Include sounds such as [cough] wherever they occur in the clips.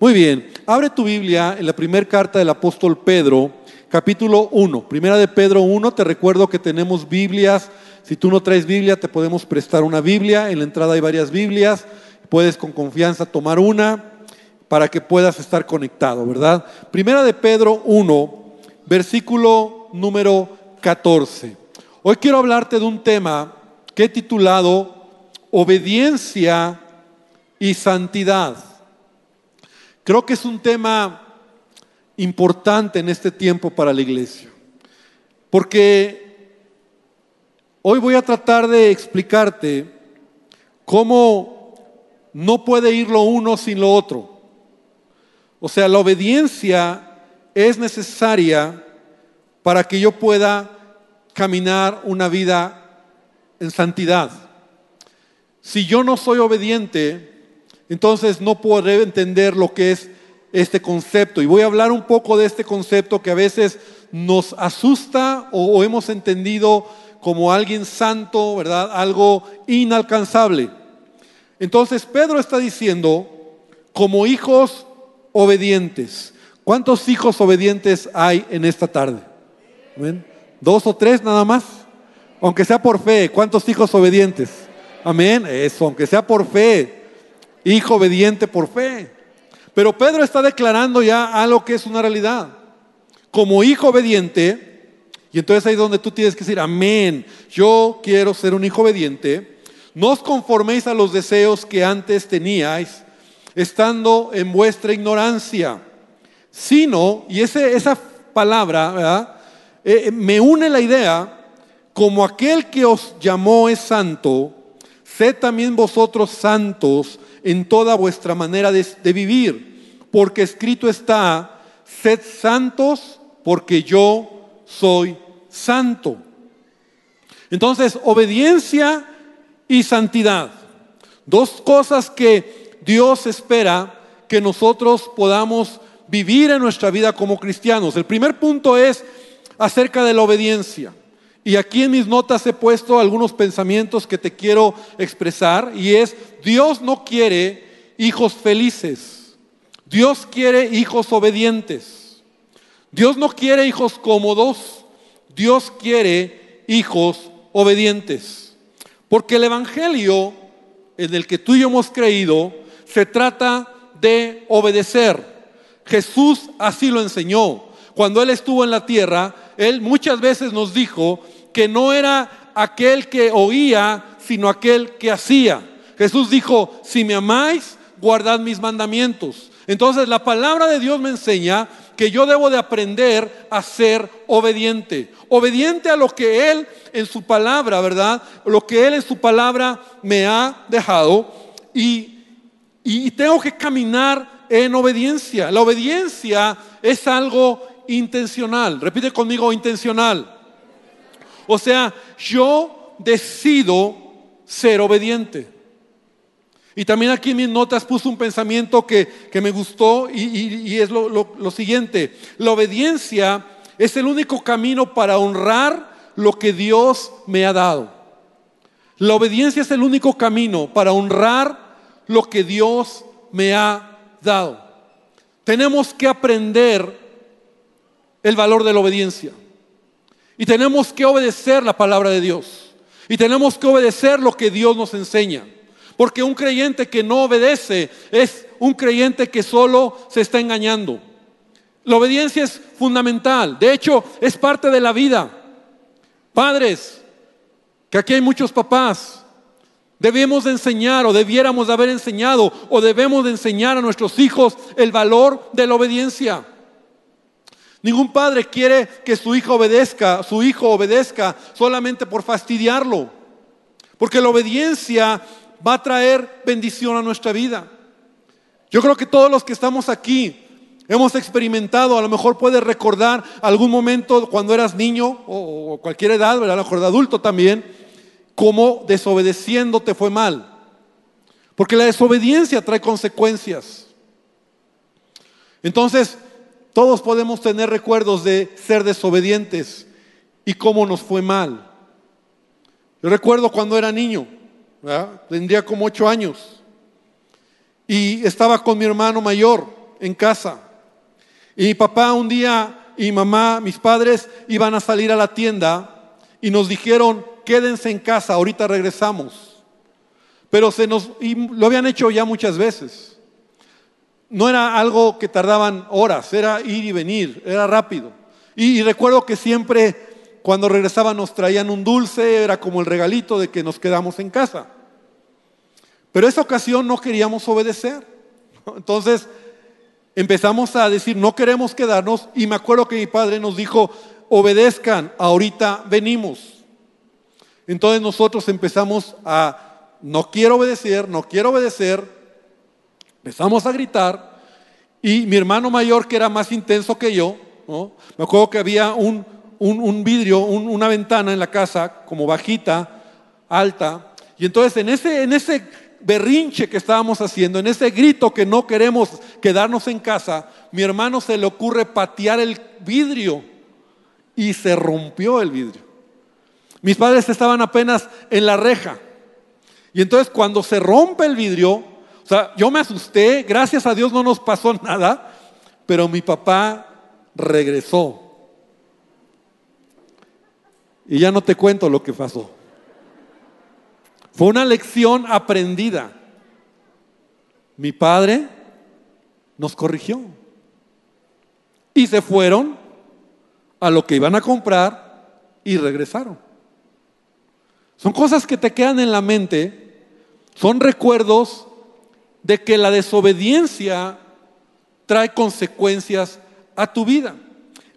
Muy bien, abre tu Biblia en la primera carta del apóstol Pedro, capítulo 1. Primera de Pedro 1, te recuerdo que tenemos Biblias. Si tú no traes Biblia, te podemos prestar una Biblia. En la entrada hay varias Biblias. Puedes con confianza tomar una para que puedas estar conectado, ¿verdad? Primera de Pedro 1, versículo número 14. Hoy quiero hablarte de un tema que he titulado Obediencia y Santidad. Creo que es un tema importante en este tiempo para la iglesia, porque hoy voy a tratar de explicarte cómo no puede ir lo uno sin lo otro. O sea, la obediencia es necesaria para que yo pueda caminar una vida en santidad. Si yo no soy obediente, entonces no podré entender lo que es este concepto. Y voy a hablar un poco de este concepto que a veces nos asusta o, hemos entendido como alguien santo, ¿verdad? Algo inalcanzable. Entonces Pedro está diciendo, como hijos obedientes. ¿Cuántos hijos obedientes hay en esta tarde? ¿Dos o tres nada más? Aunque sea por fe, ¿cuántos hijos obedientes? Amén. Eso, aunque sea por fe. Hijo obediente por fe. Pero Pedro está declarando ya algo que es una realidad. Como hijo obediente, y entonces ahí es donde tú tienes que decir, amén, yo quiero ser un hijo obediente, no os conforméis a los deseos que antes teníais, estando en vuestra ignorancia, sino, y ese, esa palabra eh, eh, me une la idea, como aquel que os llamó es santo, sed también vosotros santos en toda vuestra manera de, vivir, porque escrito está, sed santos porque yo soy santo. Entonces, obediencia y santidad. Dos cosas que Dios espera que nosotros podamos vivir en nuestra vida como cristianos. El primer punto es acerca de la obediencia. Y aquí en mis notas he puesto algunos pensamientos que te quiero expresar y es, Dios no quiere hijos felices, Dios quiere hijos obedientes. Dios no quiere hijos cómodos, Dios quiere hijos obedientes. Porque el Evangelio en el que tú y yo hemos creído se trata de obedecer. Jesús así lo enseñó. Cuando Él estuvo en la tierra, Él muchas veces nos dijo que no era aquel que oía, sino aquel que hacía. Jesús dijo, si me amáis, guardad mis mandamientos. Entonces la palabra de Dios me enseña que yo debo de aprender a ser obediente. Obediente a lo que Él en su palabra, ¿verdad? Lo que Él en su palabra me ha dejado. Y, y tengo que caminar en obediencia. La obediencia es algo intencional. Repite conmigo, intencional. O sea, yo decido ser obediente. Y también aquí en mis notas puse un pensamiento que, me gustó y, es lo, lo siguiente. La obediencia es el único camino para honrar lo que Dios me ha dado. La obediencia es el único camino para honrar lo que Dios me ha dado. Tenemos que aprender el valor de la obediencia. Y tenemos que obedecer la palabra de Dios. Y tenemos que obedecer lo que Dios nos enseña. Porque un creyente que no obedece es un creyente que solo se está engañando. La obediencia es fundamental. De hecho, es parte de la vida. Padres, que aquí hay muchos papás, Debemos de enseñar o debiéramos de haber enseñado o debemos de enseñar a nuestros hijos el valor de la obediencia. Ningún padre quiere que su hijo obedezca, su hijo obedezca solamente por fastidiarlo. Porque la obediencia va a traer bendición a nuestra vida. Yo creo que todos los que estamos aquí hemos experimentado, a lo mejor puedes recordar algún momento cuando eras niño o, cualquier edad, a lo mejor de adulto también, cómo desobedeciendo te fue mal. Porque la desobediencia trae consecuencias. Entonces, todos podemos tener recuerdos de ser desobedientes y cómo nos fue mal. Yo recuerdo cuando era niño, tendría como ocho años, y estaba con mi hermano mayor, en casa. Y mi papá un día y mamá, mis padres, iban a salir a la tienda y nos dijeron, quédense en casa, ahorita regresamos. Pero se nos, y lo habían hecho ya muchas veces. No era algo que tardaban horas, era ir y venir, era rápido. Y, recuerdo que siempre cuando regresaban nos traían un dulce, era como el regalito de que nos quedamos en casa. Pero esa ocasión no queríamos obedecer. Entonces empezamos a decir, no queremos quedarnos. Y me acuerdo que mi padre nos dijo, obedezcan, ahorita venimos. Entonces nosotros empezamos a, no quiero obedecer, no quiero obedecer. Empezamos a gritar. Y mi hermano mayor, que era más intenso que yo, me acuerdo que había un, un, vidrio, una ventana en la casa, como bajita, alta. Y entonces en ese, en ese berrinche que estábamos haciendo, en ese grito que no queremos quedarnos en casa, mi hermano se le ocurre patear el vidrio y se rompió el vidrio. Mis padres estaban apenas en la reja. Y entonces cuando se rompe el vidrio, sea, yo me asusté, gracias a Dios no nos pasó [laughs] nada, pero mi papá regresó. Y ya no te cuento lo que pasó. Fue una lección aprendida. Mi padre nos corrigió. Y se fueron a lo que iban a comprar y regresaron. Son cosas que te quedan en la mente, son recuerdos de que la desobediencia trae consecuencias a tu vida.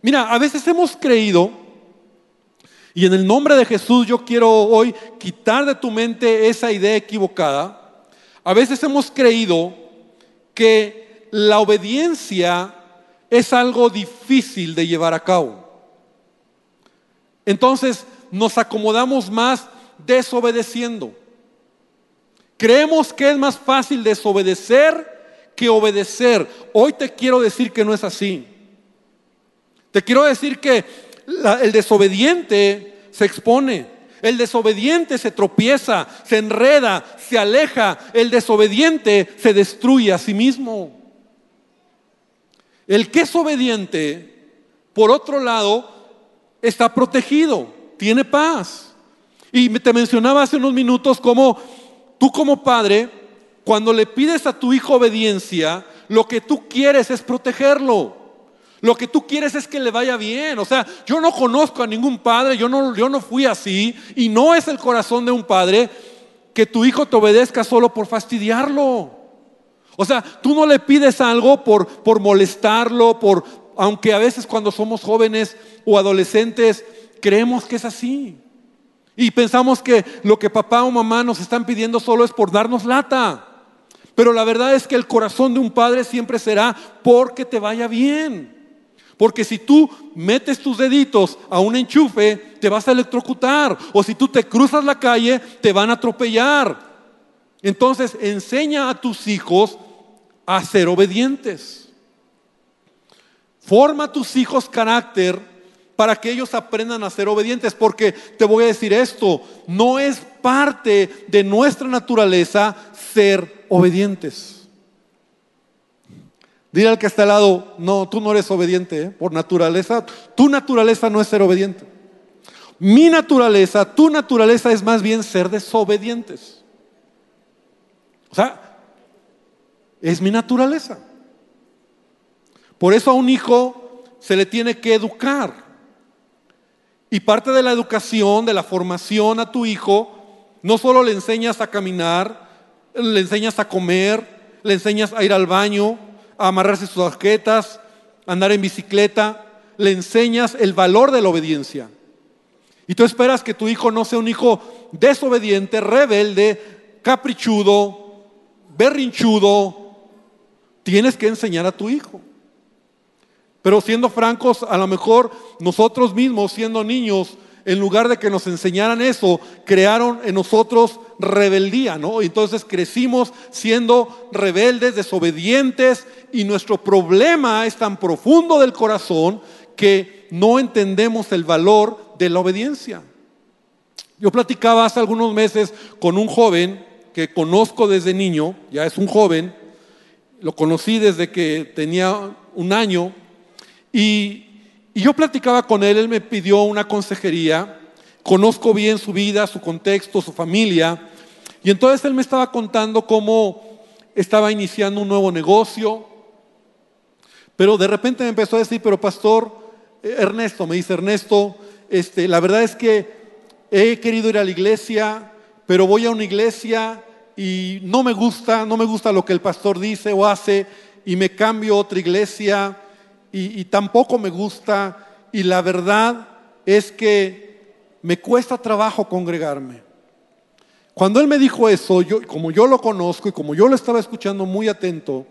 Mira, a veces hemos creído y en el nombre de Jesús yo quiero hoy quitar de tu mente esa idea equivocada. A veces hemos creído que la obediencia es algo difícil de llevar a cabo. Entonces nos acomodamos más desobedeciendo. Creemos que es más fácil desobedecer que obedecer. Hoy te quiero decir que no es así. Te quiero decir que el desobediente se expone. El desobediente se tropieza, se enreda, se aleja. El desobediente se destruye a sí mismo. El que es obediente, por otro lado, está protegido, tiene paz. Y te mencionaba hace unos minutos cómo tú como padre, cuando le pides a tu hijo obediencia, lo que tú quieres es protegerlo. Lo que tú quieres es que le vaya bien. O sea, yo no conozco a ningún padre, yo no, yo no fui así. Y no es el corazón de un padre que tu hijo te obedezca solo por fastidiarlo. O sea, tú no le pides algo por, por molestarlo, por, aunque a veces cuando somos jóvenes o adolescentes creemos que es así. Y pensamos que lo que papá o mamá nos están pidiendo solo es por darnos lata. Pero la verdad es que el corazón de un padre siempre será porque te vaya bien. Porque si tú metes tus deditos a un enchufe, te vas a electrocutar. O si tú te cruzas la calle, te van a atropellar. Entonces, enseña a tus hijos a ser obedientes. Forma a tus hijos carácter para que ellos aprendan a ser obedientes. Porque te voy a decir esto, no es parte de nuestra naturaleza ser obedientes. Dile al que está al lado, no, tú no eres obediente, ¿eh? por naturaleza. Tu naturaleza no es ser obediente. Mi naturaleza, tu naturaleza es más bien ser desobedientes. O sea, es mi naturaleza. Por eso a un hijo se le tiene que educar. Y parte de la educación, de la formación a tu hijo, no solo le enseñas a caminar, le enseñas a comer, le enseñas a ir al baño, amarrarse sus tarjetas, andar en bicicleta, le enseñas el valor de la obediencia. Y tú esperas que tu hijo no sea un hijo desobediente, rebelde, caprichudo, berrinchudo. Tienes que enseñar a tu hijo. Pero siendo francos, a lo mejor nosotros mismos, siendo niños, en lugar de que nos enseñaran eso, crearon en nosotros rebeldía, ¿no? Entonces crecimos siendo rebeldes, desobedientes, y nuestro problema es tan profundo del corazón que no entendemos el valor de la obediencia. Yo platicaba hace algunos meses con un joven que conozco desde niño, ya es un joven, lo conocí desde que tenía un año y, yo platicaba con él, él me pidió una consejería, conozco bien su vida, su contexto, su familia, y entonces él me estaba contando cómo estaba iniciando un nuevo negocio, pero de repente me empezó a decir, pero pastor, eh, Ernesto, me dice Ernesto, este, la verdad es que he querido ir a la iglesia, pero voy a una iglesia y no me gusta, no me gusta lo que el pastor dice o hace y me cambio a otra iglesia y, tampoco me gusta y la verdad es que me cuesta trabajo congregarme. Cuando él me dijo eso, yo, como yo lo conozco y como yo lo estaba escuchando muy atento,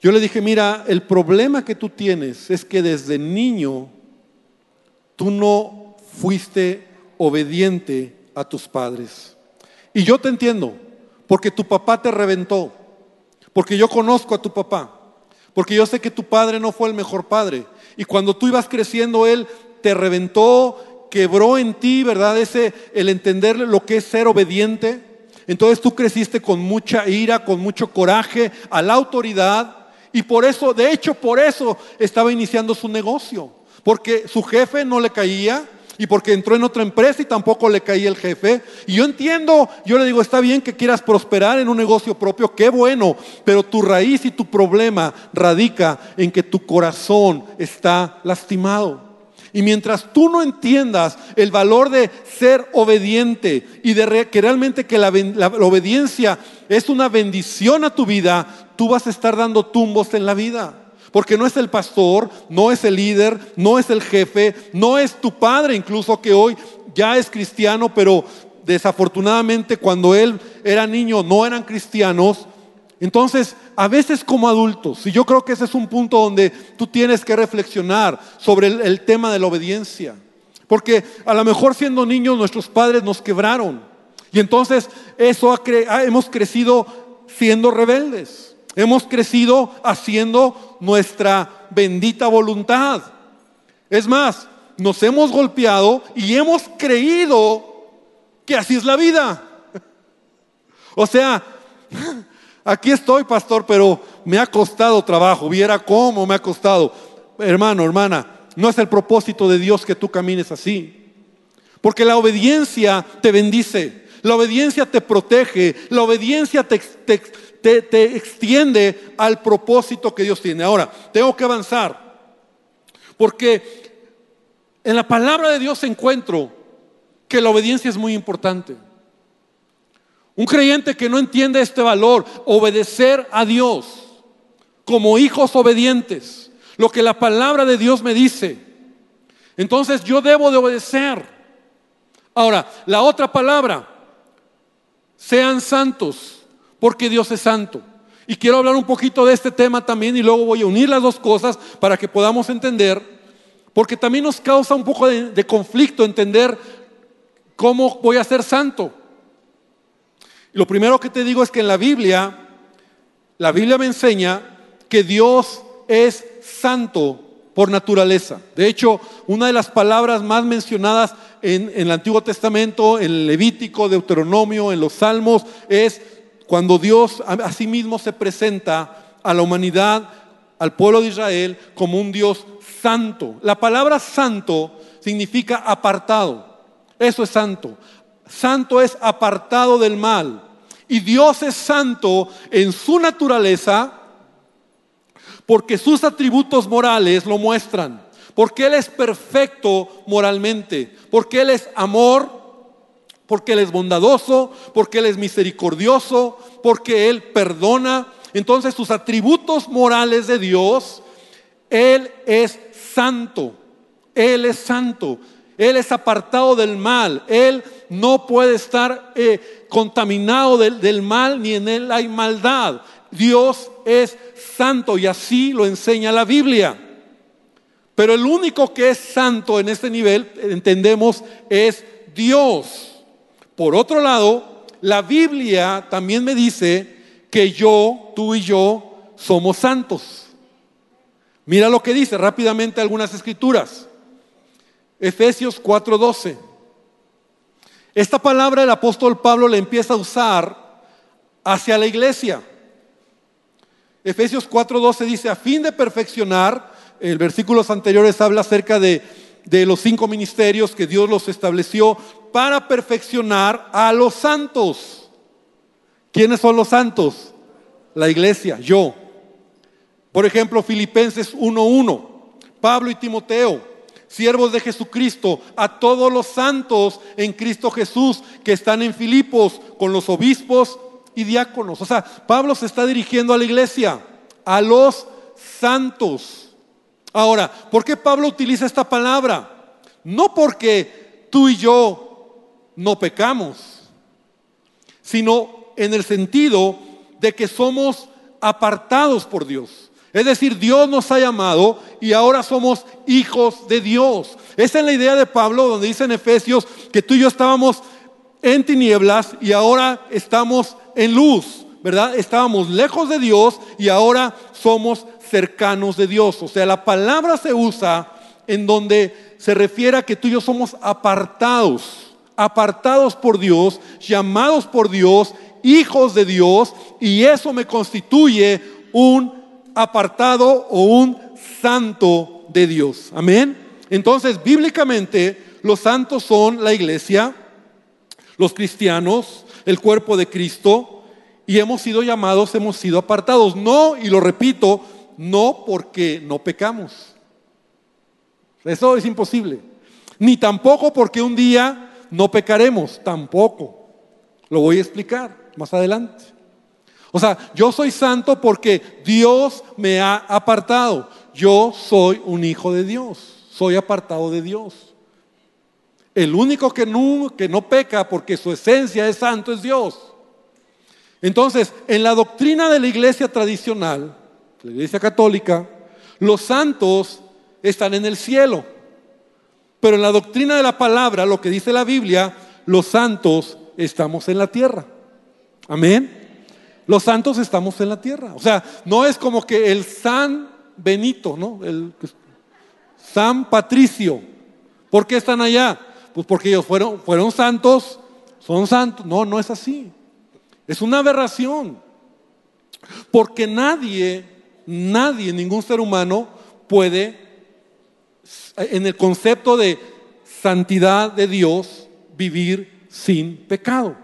yo le dije, mira, el problema que tú tienes es que desde niño tú no fuiste obediente a tus padres. Y yo te entiendo, porque tu papá te reventó, porque yo conozco a tu papá, porque yo sé que tu padre no fue el mejor padre. Y cuando tú ibas creciendo, él te reventó, quebró en ti, ¿verdad? Ese, el entender lo que es ser obediente. Entonces tú creciste con mucha ira, con mucho coraje a la autoridad y por eso, de hecho, por eso estaba iniciando su negocio. Porque su jefe no le caía y porque entró en otra empresa y tampoco le caía el jefe. Y yo entiendo, yo le digo, está bien que quieras prosperar en un negocio propio, qué bueno, pero tu raíz y tu problema radica en que tu corazón está lastimado. Y mientras tú no entiendas el valor de ser obediente y de que realmente que la, la, obediencia es una bendición a tu vida, tú vas a estar dando tumbos en la vida. Porque no es el pastor, no es el líder, no es el jefe, no es tu padre incluso que hoy ya es cristiano, pero desafortunadamente cuando él era niño no eran cristianos. Entonces, a veces como adultos, y yo creo que ese es un punto donde tú tienes que reflexionar sobre el, tema de la obediencia. Porque a lo mejor siendo niños nuestros padres nos quebraron. Y entonces eso hemos crecido siendo rebeldes. Hemos crecido haciendo nuestra bendita voluntad. Es más, nos hemos golpeado y hemos creído que así es la vida. O sea, Aquí estoy, pastor, pero me ha costado trabajo. Viera cómo me ha costado. Hermano, hermana, no es el propósito de Dios que tú camines así. Porque la obediencia te bendice, la obediencia te protege, la obediencia te, te extiende al propósito que Dios tiene. Ahora, tengo que avanzar. Porque en la palabra de Dios encuentro que la obediencia es muy importante. Un creyente que no entiende este valor, obedecer a Dios como hijos obedientes, lo que la palabra de Dios me dice. Entonces yo debo de obedecer. Ahora, la otra palabra, sean santos, porque Dios es santo. Y quiero hablar un poquito de este tema también y luego voy a unir las dos cosas para que podamos entender, porque también nos causa un poco de, conflicto entender cómo voy a ser santo. Lo primero que te digo es que en la Biblia, la Biblia me enseña que Dios es santo por naturaleza. De hecho, una de las palabras más mencionadas en, el Antiguo Testamento, en Levítico, Deuteronomio, en los Salmos, es cuando Dios a sí mismo se presenta a la humanidad, al pueblo de Israel, como un Dios santo. La palabra santo significa apartado. Eso es santo. Santo es apartado del mal. Y Dios es santo en su naturaleza porque sus atributos morales lo muestran. Porque Él es perfecto moralmente. Porque Él es amor. Porque Él es bondadoso. Porque Él es misericordioso. Porque Él perdona. Entonces sus atributos morales de Dios, Él es santo. Él es santo. Él es apartado del mal. Él no puede estar eh, contaminado del, del mal, ni en Él hay maldad. Dios es santo y así lo enseña la Biblia. Pero el único que es santo en este nivel, entendemos, es Dios. Por otro lado, la Biblia también me dice que yo, tú y yo, somos santos. Mira lo que dice rápidamente algunas escrituras. Efesios 4:12. Esta palabra el apóstol Pablo le empieza a usar hacia la iglesia. Efesios 4:12 dice, a fin de perfeccionar, el versículos anteriores habla acerca de, de los cinco ministerios que Dios los estableció para perfeccionar a los santos. ¿Quiénes son los santos? La iglesia, yo. Por ejemplo, Filipenses 1:1, Pablo y Timoteo, siervos de Jesucristo, a todos los santos en Cristo Jesús que están en Filipos con los obispos y diáconos. O sea, Pablo se está dirigiendo a la iglesia, a los santos. Ahora, ¿por qué Pablo utiliza esta palabra? No porque tú y yo no pecamos, sino en el sentido de que somos apartados por Dios. Es decir, Dios nos ha llamado y ahora somos hijos de Dios. Esa es la idea de Pablo, donde dice en Efesios que tú y yo estábamos en tinieblas y ahora estamos en luz, ¿verdad? Estábamos lejos de Dios y ahora somos cercanos de Dios. O sea, la palabra se usa en donde se refiere a que tú y yo somos apartados, apartados por Dios, llamados por Dios, hijos de Dios, y eso me constituye un apartado o un santo de Dios. Amén. Entonces, bíblicamente, los santos son la iglesia, los cristianos, el cuerpo de Cristo, y hemos sido llamados, hemos sido apartados. No, y lo repito, no porque no pecamos. Eso es imposible. Ni tampoco porque un día no pecaremos, tampoco. Lo voy a explicar más adelante. O sea, yo soy santo porque Dios me ha apartado. Yo soy un hijo de Dios, soy apartado de Dios. El único que no, que no peca porque su esencia es santo es Dios. Entonces, en la doctrina de la iglesia tradicional, la iglesia católica, los santos están en el cielo. Pero en la doctrina de la palabra, lo que dice la Biblia, los santos estamos en la tierra. Amén. Los santos estamos en la tierra. O sea, no es como que el San Benito, ¿no? El San Patricio. ¿Por qué están allá? Pues porque ellos fueron, fueron santos, son santos. No, no es así. Es una aberración. Porque nadie, nadie, ningún ser humano puede, en el concepto de santidad de Dios, vivir sin pecado.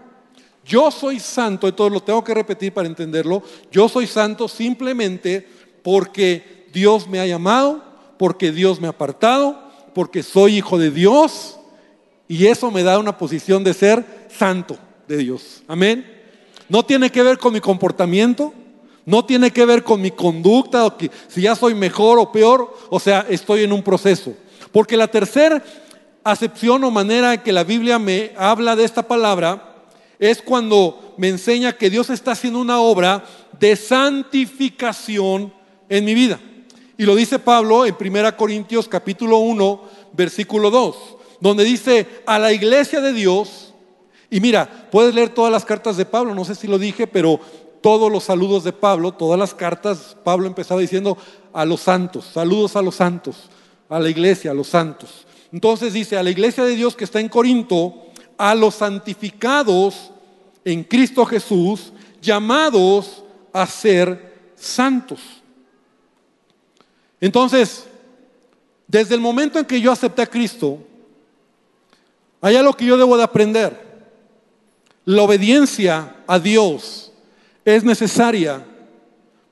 Yo soy santo, entonces lo tengo que repetir para entenderlo. Yo soy santo simplemente porque Dios me ha llamado, porque Dios me ha apartado, porque soy hijo de Dios y eso me da una posición de ser santo de Dios. Amén. No tiene que ver con mi comportamiento, no tiene que ver con mi conducta, o si ya soy mejor o peor, o sea, estoy en un proceso. Porque la tercera acepción o manera que la Biblia me habla de esta palabra es cuando me enseña que Dios está haciendo una obra de santificación en mi vida. Y lo dice Pablo en 1 Corintios capítulo 1, versículo 2, donde dice a la iglesia de Dios, y mira, puedes leer todas las cartas de Pablo, no sé si lo dije, pero todos los saludos de Pablo, todas las cartas, Pablo empezaba diciendo a los santos, saludos a los santos, a la iglesia, a los santos. Entonces dice, a la iglesia de Dios que está en Corinto, a los santificados en Cristo Jesús, llamados a ser santos. Entonces, desde el momento en que yo acepté a Cristo, hay algo que yo debo de aprender. La obediencia a Dios es necesaria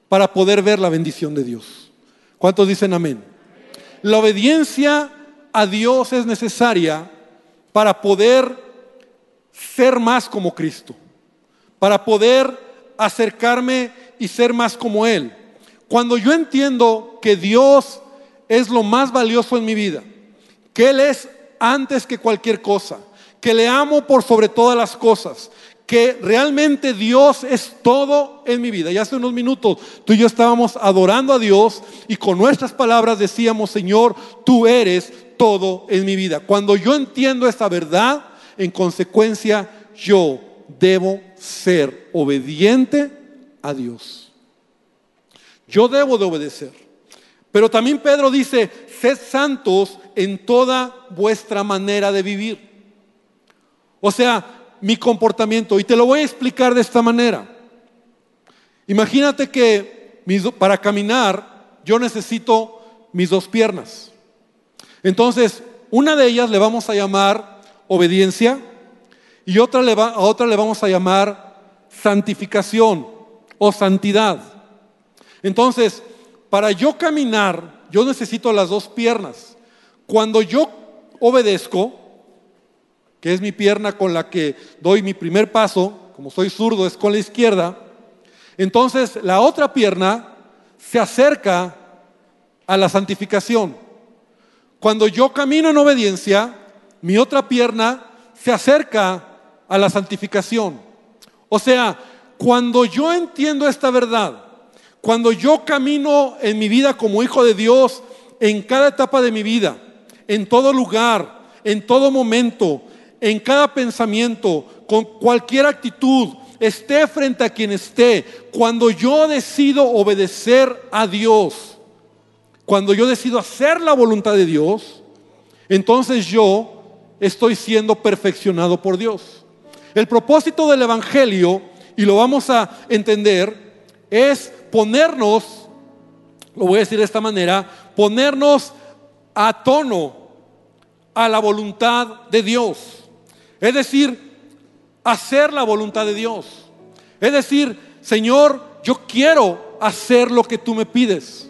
para poder ver la bendición de Dios. ¿Cuántos dicen amén? La obediencia a Dios es necesaria para poder ser más como Cristo, para poder acercarme y ser más como Él. Cuando yo entiendo que Dios es lo más valioso en mi vida, que Él es antes que cualquier cosa, que le amo por sobre todas las cosas, que realmente Dios es todo en mi vida. Y hace unos minutos tú y yo estábamos adorando a Dios y con nuestras palabras decíamos, Señor, tú eres todo en mi vida. Cuando yo entiendo esta verdad, en consecuencia, yo debo ser obediente a Dios. Yo debo de obedecer. Pero también Pedro dice, sed santos en toda vuestra manera de vivir. O sea, mi comportamiento. Y te lo voy a explicar de esta manera. Imagínate que para caminar yo necesito mis dos piernas. Entonces, una de ellas le vamos a llamar obediencia y otra le a otra le vamos a llamar santificación o santidad. Entonces, para yo caminar, yo necesito las dos piernas. Cuando yo obedezco, que es mi pierna con la que doy mi primer paso, como soy zurdo es con la izquierda, entonces la otra pierna se acerca a la santificación. Cuando yo camino en obediencia, mi otra pierna se acerca a la santificación. O sea, cuando yo entiendo esta verdad, cuando yo camino en mi vida como hijo de Dios, en cada etapa de mi vida, en todo lugar, en todo momento, en cada pensamiento, con cualquier actitud, esté frente a quien esté, cuando yo decido obedecer a Dios, cuando yo decido hacer la voluntad de Dios, entonces yo estoy siendo perfeccionado por Dios. El propósito del Evangelio, y lo vamos a entender, es ponernos, lo voy a decir de esta manera, ponernos a tono a la voluntad de Dios. Es decir, hacer la voluntad de Dios. Es decir, Señor, yo quiero hacer lo que tú me pides.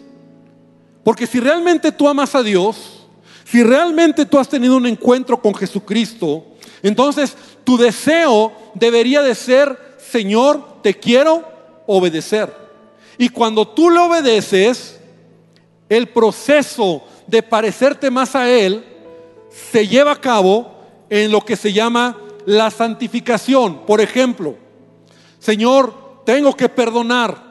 Porque si realmente tú amas a Dios, si realmente tú has tenido un encuentro con Jesucristo, entonces tu deseo debería de ser, Señor, te quiero obedecer. Y cuando tú le obedeces, el proceso de parecerte más a Él se lleva a cabo en lo que se llama la santificación. Por ejemplo, Señor, tengo que perdonar.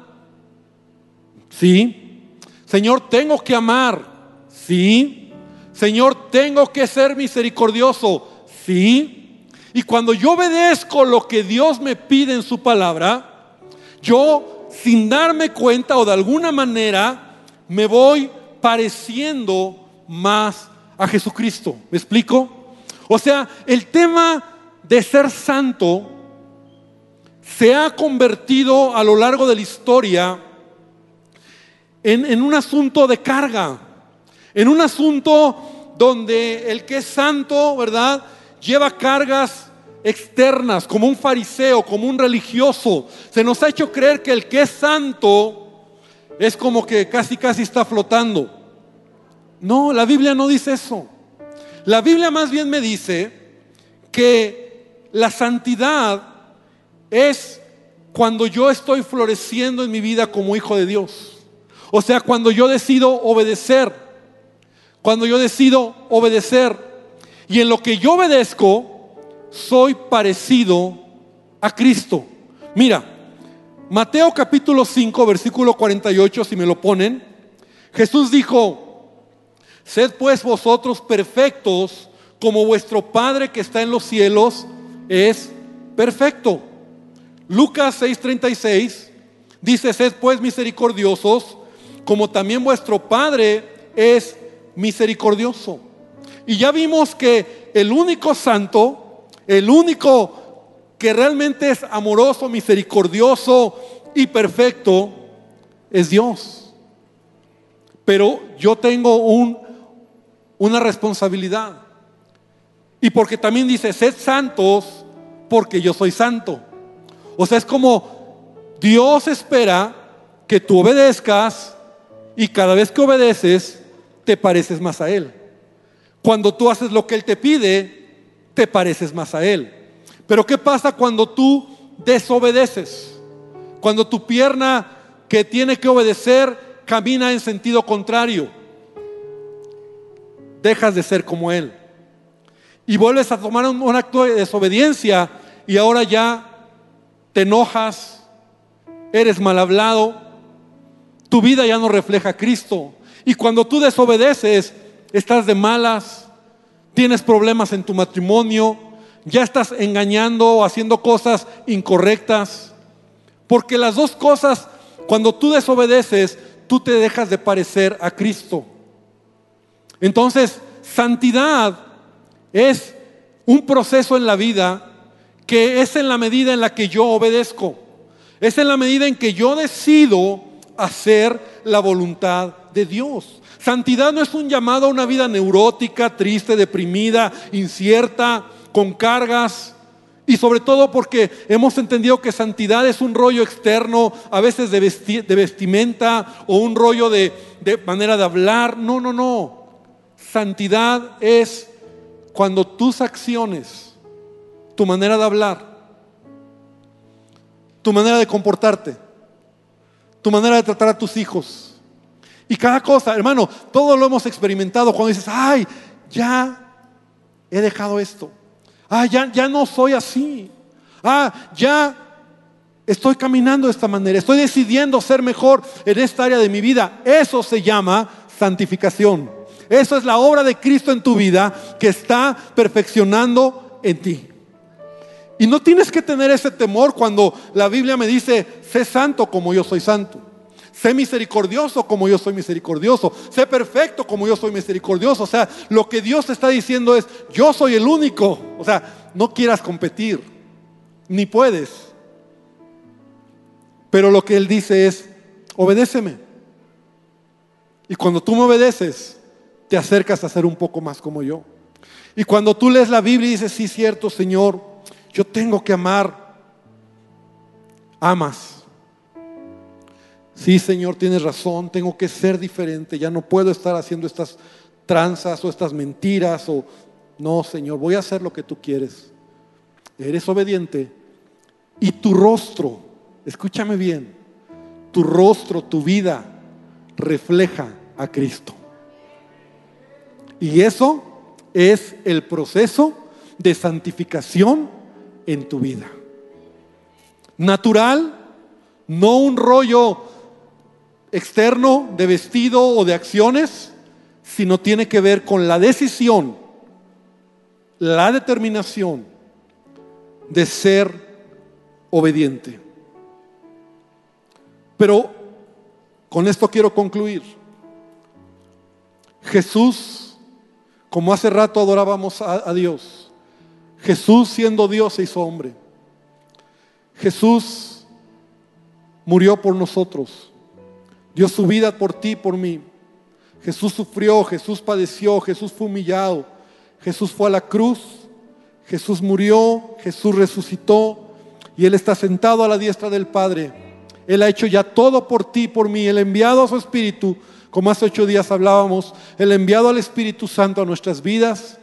Sí. Señor, tengo que amar. Sí. Señor, tengo que ser misericordioso. Sí. Y cuando yo obedezco lo que Dios me pide en su palabra, yo sin darme cuenta o de alguna manera me voy pareciendo más a Jesucristo. ¿Me explico? O sea, el tema de ser santo se ha convertido a lo largo de la historia en, un asunto de carga, en un asunto donde el que es santo, ¿verdad? Lleva cargas externas, como un fariseo, como un religioso. Se nos ha hecho creer que el que es santo es como que casi, casi está flotando. No, la Biblia no dice eso. La Biblia más bien me dice que la santidad es cuando yo estoy floreciendo en mi vida como hijo de Dios. O sea, cuando yo decido obedecer, cuando yo decido obedecer y en lo que yo obedezco, soy parecido a Cristo. Mira, Mateo capítulo 5, versículo 48, si me lo ponen, Jesús dijo, sed pues vosotros perfectos como vuestro Padre que está en los cielos es perfecto. Lucas 6:36 dice, sed pues misericordiosos, como también vuestro Padre es misericordioso. Y ya vimos que el único santo, el único que realmente es amoroso, misericordioso y perfecto, es Dios. Pero yo tengo un, una responsabilidad. Y porque también dice, sed santos porque yo soy santo. O sea, es como Dios espera que tú obedezcas y cada vez que obedeces te pareces más a Él. Cuando tú haces lo que Él te pide, te pareces más a Él. Pero ¿qué pasa cuando tú desobedeces? Cuando tu pierna que tiene que obedecer camina en sentido contrario. Dejas de ser como Él y vuelves a tomar un, acto de desobediencia y ahora ya te enojas, eres mal hablado, tu vida ya no refleja a Cristo. Y cuando tú desobedeces, estás de malas, tienes problemas en tu matrimonio, ya estás engañando o haciendo cosas incorrectas. Porque las dos cosas, cuando tú desobedeces, tú te dejas de parecer a Cristo. Entonces, santidad es un proceso en la vida que es en la medida en la que yo obedezco. Es en la medida en que yo decido hacer la voluntad de Dios. Santidad no es un llamado a una vida neurótica, triste, deprimida, incierta, con cargas. Y sobre todo porque hemos entendido que santidad es un rollo externo, a veces de, vestimenta o un rollo de, de manera de hablar. No, no, no. Santidad es cuando tus acciones, tu manera de hablar, tu manera de comportarte, tu manera de tratar a tus hijos. Y cada cosa, hermano, todo lo hemos experimentado cuando dices, ay, ya he dejado esto. Ah, ya, ya no soy así. Ah, ya estoy caminando de esta manera. Estoy decidiendo ser mejor en esta área de mi vida. Eso se llama santificación. Eso es la obra de Cristo en tu vida que está perfeccionando en ti. Y no tienes que tener ese temor cuando la Biblia me dice, sé santo como yo soy santo. Sé misericordioso como yo soy misericordioso. Sé perfecto como yo soy misericordioso. O sea, lo que Dios está diciendo es, yo soy el único. O sea, no quieras competir, ni puedes. Pero lo que Él dice es, obedéceme. Y cuando tú me obedeces, te acercas a ser un poco más como yo. Y cuando tú lees la Biblia y dices, sí, cierto, Señor, yo tengo que amar, amas. Sí, Señor, tienes razón, tengo que ser diferente, ya no puedo estar haciendo estas tranzas o estas mentiras o no, Señor, voy a hacer lo que tú quieres. Eres obediente y tu rostro, escúchame bien, tu rostro, tu vida refleja a Cristo. Y eso es el proceso de santificación en tu vida. Natural, no un rollo externo de vestido o de acciones, sino tiene que ver con la decisión, la determinación de ser obediente. Pero con esto quiero concluir. Jesús como hace rato adorábamos a, Dios. Jesús siendo Dios se hizo hombre. Jesús murió por nosotros. Dio su vida por ti, por mí. Jesús sufrió, Jesús padeció, Jesús fue humillado. Jesús fue a la cruz. Jesús murió, Jesús resucitó y Él está sentado a la diestra del Padre. Él ha hecho ya todo por ti, por mí. Él ha enviado a su Espíritu como hace ocho días hablábamos, el enviado al Espíritu Santo a nuestras vidas.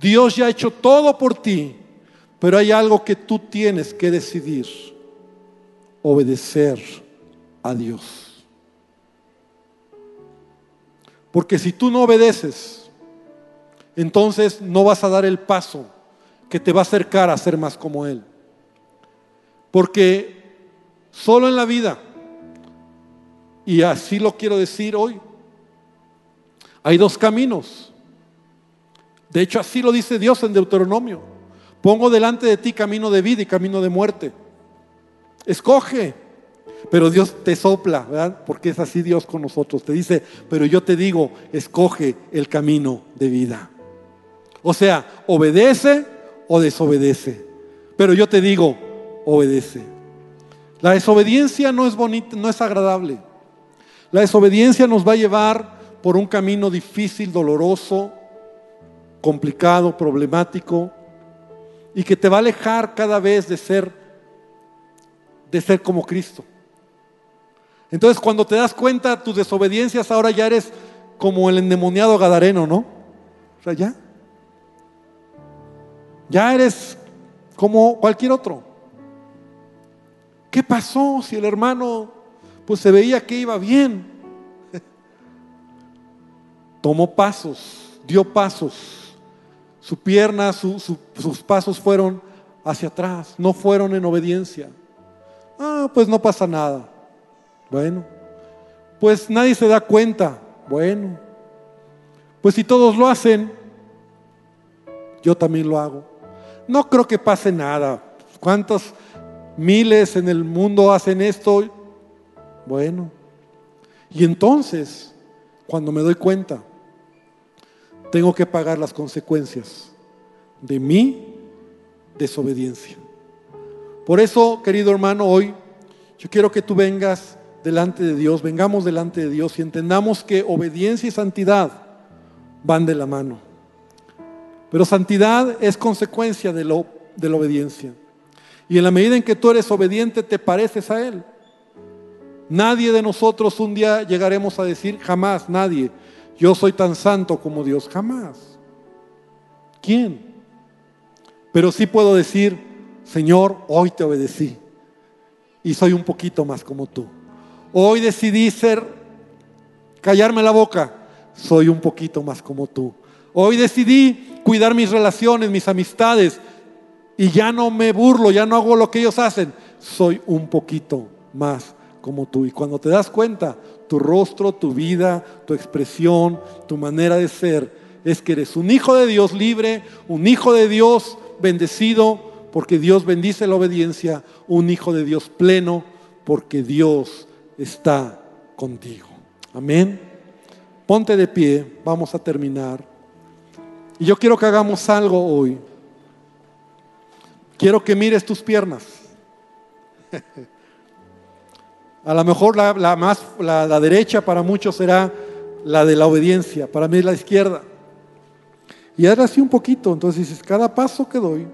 Dios ya ha hecho todo por ti, pero hay algo que tú tienes que decidir, obedecer a Dios. Porque si tú no obedeces, entonces no vas a dar el paso que te va a acercar a ser más como Él. Porque solo en la vida y así lo quiero decir hoy. Hay dos caminos. De hecho, así lo dice Dios en Deuteronomio. Pongo delante de ti camino de vida y camino de muerte. Escoge. Pero Dios te sopla, ¿verdad? Porque es así Dios con nosotros. Te dice, pero yo te digo, escoge el camino de vida. O sea, obedece o desobedece. Pero yo te digo, obedece. La desobediencia no es bonita, no es agradable. La desobediencia nos va a llevar por un camino difícil, doloroso, complicado, problemático y que te va a alejar cada vez de ser de ser como Cristo. Entonces, cuando te das cuenta de tus desobediencias, ahora ya eres como el endemoniado gadareno, ¿no? O sea, ya. Ya eres como cualquier otro. ¿Qué pasó si el hermano pues se veía que iba bien. [laughs] Tomó pasos, dio pasos. Su pierna, sus pasos fueron hacia atrás, no fueron en obediencia. Ah, pues no pasa nada. Bueno, pues nadie se da cuenta. Bueno, pues si todos lo hacen, yo también lo hago. No creo que pase nada. ¿Cuántos miles en el mundo hacen esto? Bueno, y entonces, cuando me doy cuenta, tengo que pagar las consecuencias de mi desobediencia. Por eso, querido hermano, hoy yo quiero que tú vengas delante de Dios, vengamos delante de Dios y entendamos que obediencia y santidad van de la mano. Pero santidad es consecuencia de, lo, de la obediencia. Y en la medida en que tú eres obediente, te pareces a Él. Nadie de nosotros un día llegaremos a decir, jamás, nadie, yo soy tan santo como Dios, jamás. ¿Quién? Pero sí puedo decir, Señor, hoy te obedecí y soy un poquito más como tú. Hoy decidí ser, callarme la boca, soy un poquito más como tú. Hoy decidí cuidar mis relaciones, mis amistades, y ya no me burlo, ya no hago lo que ellos hacen, soy un poquito más como tú. Y cuando te das cuenta, tu rostro, tu vida, tu expresión, tu manera de ser, es que eres un hijo de Dios libre, un hijo de Dios bendecido, porque Dios bendice la obediencia, un hijo de Dios pleno, porque Dios está contigo. Amén. Ponte de pie, vamos a terminar. Y yo quiero que hagamos algo hoy. Quiero que mires tus piernas. [laughs] A lo mejor la, más, la, derecha para muchos será la de la obediencia, para mí es la izquierda. Y ahora así un poquito, entonces dices, cada paso que doy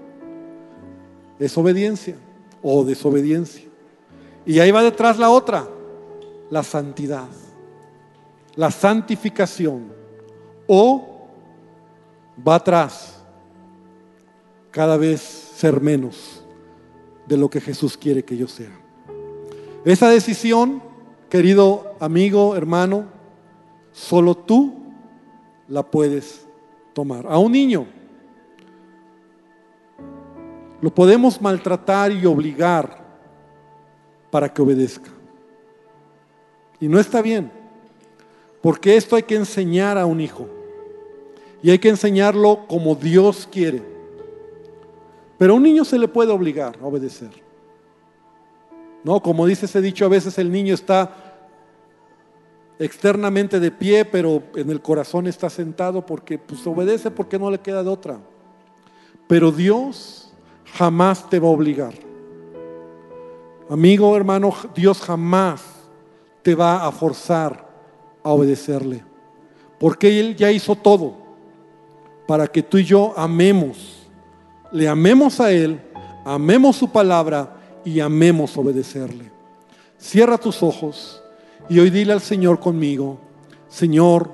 es obediencia o desobediencia. Y ahí va detrás la otra, la santidad, la santificación. O va atrás cada vez ser menos de lo que Jesús quiere que yo sea. Esa decisión, querido amigo, hermano, solo tú la puedes tomar. A un niño lo podemos maltratar y obligar para que obedezca. Y no está bien, porque esto hay que enseñar a un hijo. Y hay que enseñarlo como Dios quiere. Pero a un niño se le puede obligar a obedecer. No, como dice ese dicho, a veces el niño está externamente de pie, pero en el corazón está sentado porque pues obedece porque no le queda de otra. Pero Dios jamás te va a obligar. Amigo, hermano, Dios jamás te va a forzar a obedecerle. Porque Él ya hizo todo para que tú y yo amemos, le amemos a Él, amemos su palabra y amemos obedecerle. Cierra tus ojos y hoy dile al Señor conmigo, Señor,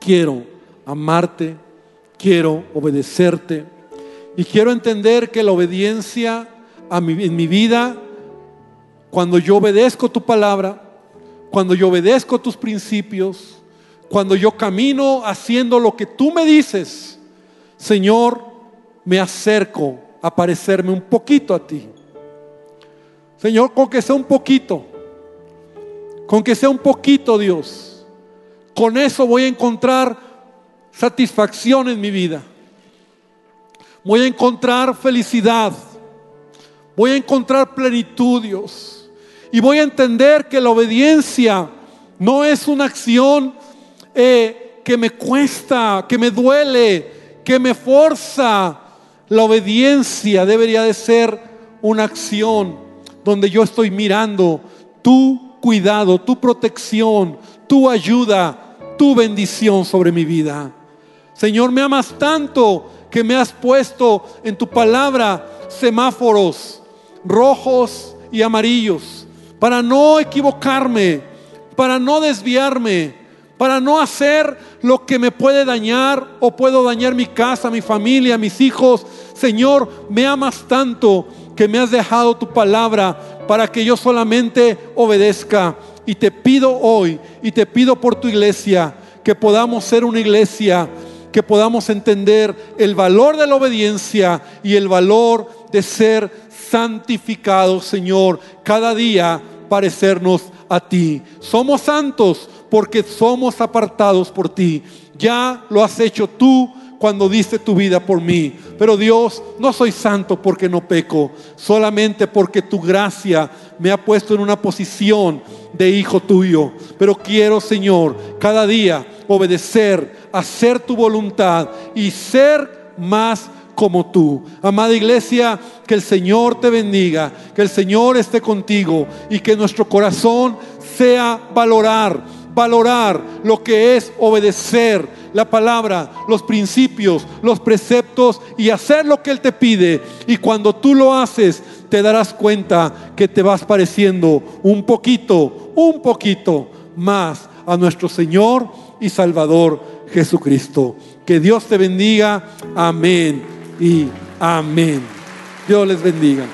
quiero amarte, quiero obedecerte y quiero entender que la obediencia en mi vida, cuando yo obedezco tu palabra, cuando yo obedezco tus principios, cuando yo camino haciendo lo que tú me dices, Señor, me acerco a parecerme un poquito a ti. Señor, con que sea un poquito, con que sea un poquito, Dios, con eso voy a encontrar satisfacción en mi vida. Voy a encontrar felicidad. Voy a encontrar plenitud, Dios. Y voy a entender que la obediencia no es una acción eh, que me cuesta, que me duele, que me forza. La obediencia debería de ser una acción donde yo estoy mirando tu cuidado, tu protección, tu ayuda, tu bendición sobre mi vida. Señor, me amas tanto que me has puesto en tu palabra semáforos rojos y amarillos para no equivocarme, para no desviarme, para no hacer lo que me puede dañar o puedo dañar mi casa, mi familia, mis hijos. Señor, me amas tanto que me has dejado tu palabra para que yo solamente obedezca. Y te pido hoy, y te pido por tu iglesia, que podamos ser una iglesia, que podamos entender el valor de la obediencia y el valor de ser santificados, Señor, cada día parecernos a ti. Somos santos porque somos apartados por ti. Ya lo has hecho tú cuando diste tu vida por mí. Pero Dios, no soy santo porque no peco, solamente porque tu gracia me ha puesto en una posición de hijo tuyo. Pero quiero, Señor, cada día obedecer, hacer tu voluntad y ser más como tú. Amada iglesia, que el Señor te bendiga, que el Señor esté contigo y que nuestro corazón sea valorar, valorar lo que es obedecer la palabra, los principios, los preceptos y hacer lo que Él te pide. Y cuando tú lo haces, te darás cuenta que te vas pareciendo un poquito, un poquito más a nuestro Señor y Salvador Jesucristo. Que Dios te bendiga. Amén y amén. Dios les bendiga.